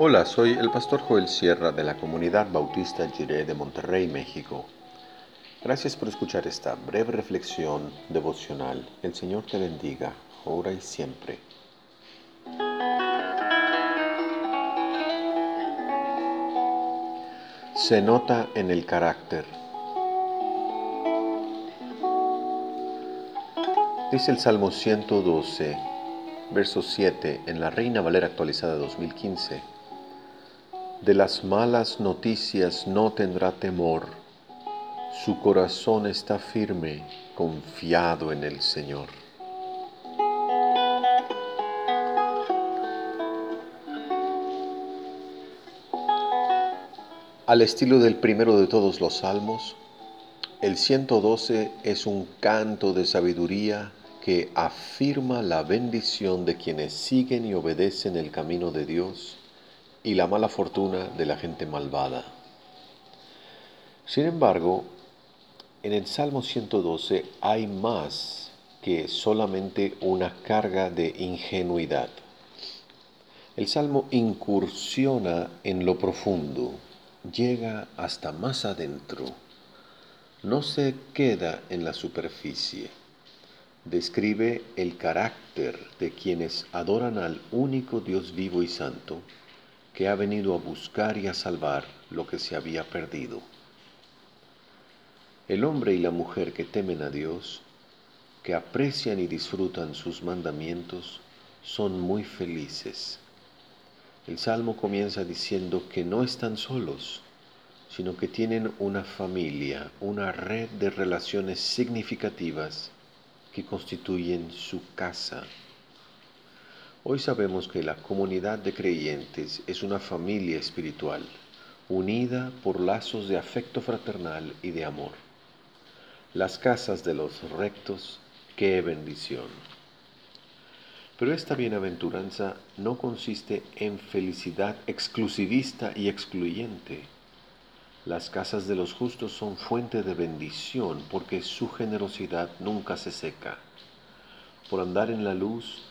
Hola, soy el pastor Joel Sierra de la comunidad bautista Jiré de Monterrey, México. Gracias por escuchar esta breve reflexión devocional. El Señor te bendiga, ahora y siempre. Se nota en el carácter. Dice el Salmo 112, verso 7, en la Reina Valera actualizada 2015. De las malas noticias no tendrá temor, su corazón está firme, confiado en el Señor. Al estilo del primero de todos los salmos, el 112 es un canto de sabiduría que afirma la bendición de quienes siguen y obedecen el camino de Dios y la mala fortuna de la gente malvada. Sin embargo, en el Salmo 112 hay más que solamente una carga de ingenuidad. El Salmo incursiona en lo profundo, llega hasta más adentro, no se queda en la superficie describe el carácter de quienes adoran al único Dios vivo y santo, que ha venido a buscar y a salvar lo que se había perdido. El hombre y la mujer que temen a Dios, que aprecian y disfrutan sus mandamientos, son muy felices. El Salmo comienza diciendo que no están solos, sino que tienen una familia, una red de relaciones significativas que constituyen su casa. Hoy sabemos que la comunidad de creyentes es una familia espiritual, unida por lazos de afecto fraternal y de amor. Las casas de los rectos, qué bendición. Pero esta bienaventuranza no consiste en felicidad exclusivista y excluyente las casas de los justos son fuente de bendición porque su generosidad nunca se seca. Por andar en la luz,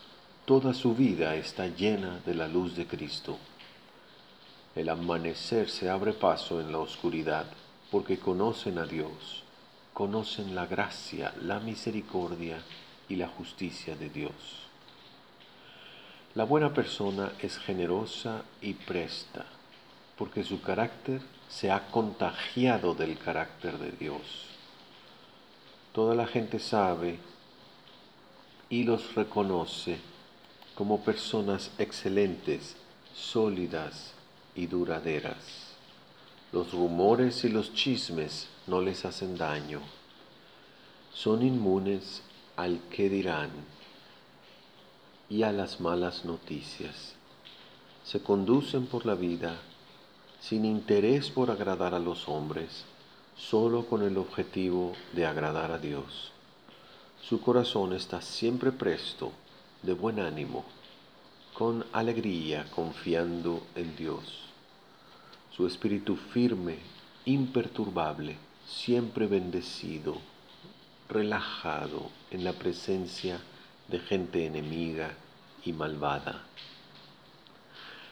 toda su vida está llena de la luz de Cristo. El amanecer se abre paso en la oscuridad porque conocen a Dios, conocen la gracia, la misericordia y la justicia de Dios. La buena persona es generosa y presta porque su carácter se ha contagiado del carácter de Dios. Toda la gente sabe y los reconoce como personas excelentes, sólidas y duraderas. Los rumores y los chismes no les hacen daño. Son inmunes al que dirán y a las malas noticias. Se conducen por la vida sin interés por agradar a los hombres, solo con el objetivo de agradar a Dios. Su corazón está siempre presto, de buen ánimo, con alegría, confiando en Dios. Su espíritu firme, imperturbable, siempre bendecido, relajado en la presencia de gente enemiga y malvada.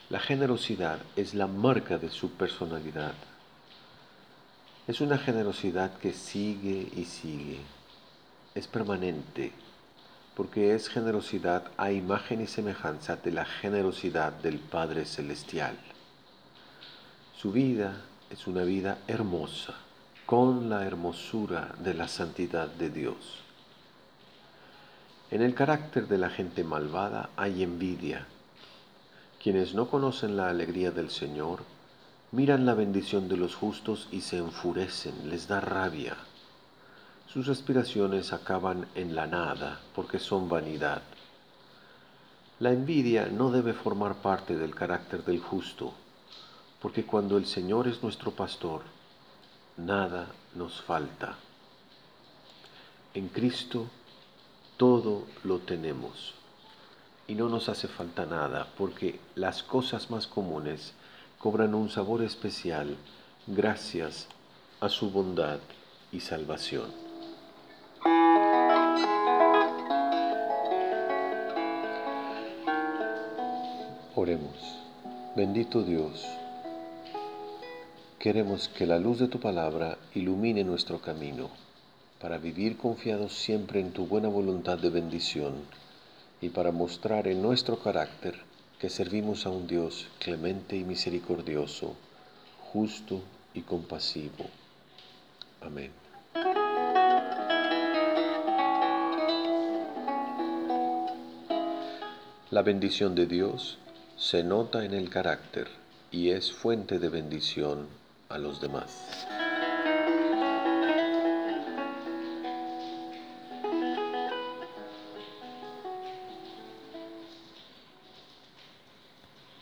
La generosidad es la marca de su personalidad. Es una generosidad que sigue y sigue. Es permanente, porque es generosidad a imagen y semejanza de la generosidad del Padre Celestial. Su vida es una vida hermosa, con la hermosura de la santidad de Dios. En el carácter de la gente malvada hay envidia, quienes no conocen la alegría del Señor, miran la bendición de los justos y se enfurecen, les da rabia. Sus aspiraciones acaban en la nada porque son vanidad. La envidia no debe formar parte del carácter del justo, porque cuando el Señor es nuestro pastor, nada nos falta. En Cristo todo lo tenemos y no nos hace falta nada porque las cosas más comunes cobran un sabor especial gracias a su bondad y salvación. Oremos. Bendito Dios, queremos que la luz de tu palabra ilumine nuestro camino para vivir confiados siempre en tu buena voluntad de bendición y para mostrar en nuestro carácter que servimos a un Dios clemente y misericordioso, justo y compasivo. Amén. La bendición de Dios se nota en el carácter y es fuente de bendición a los demás.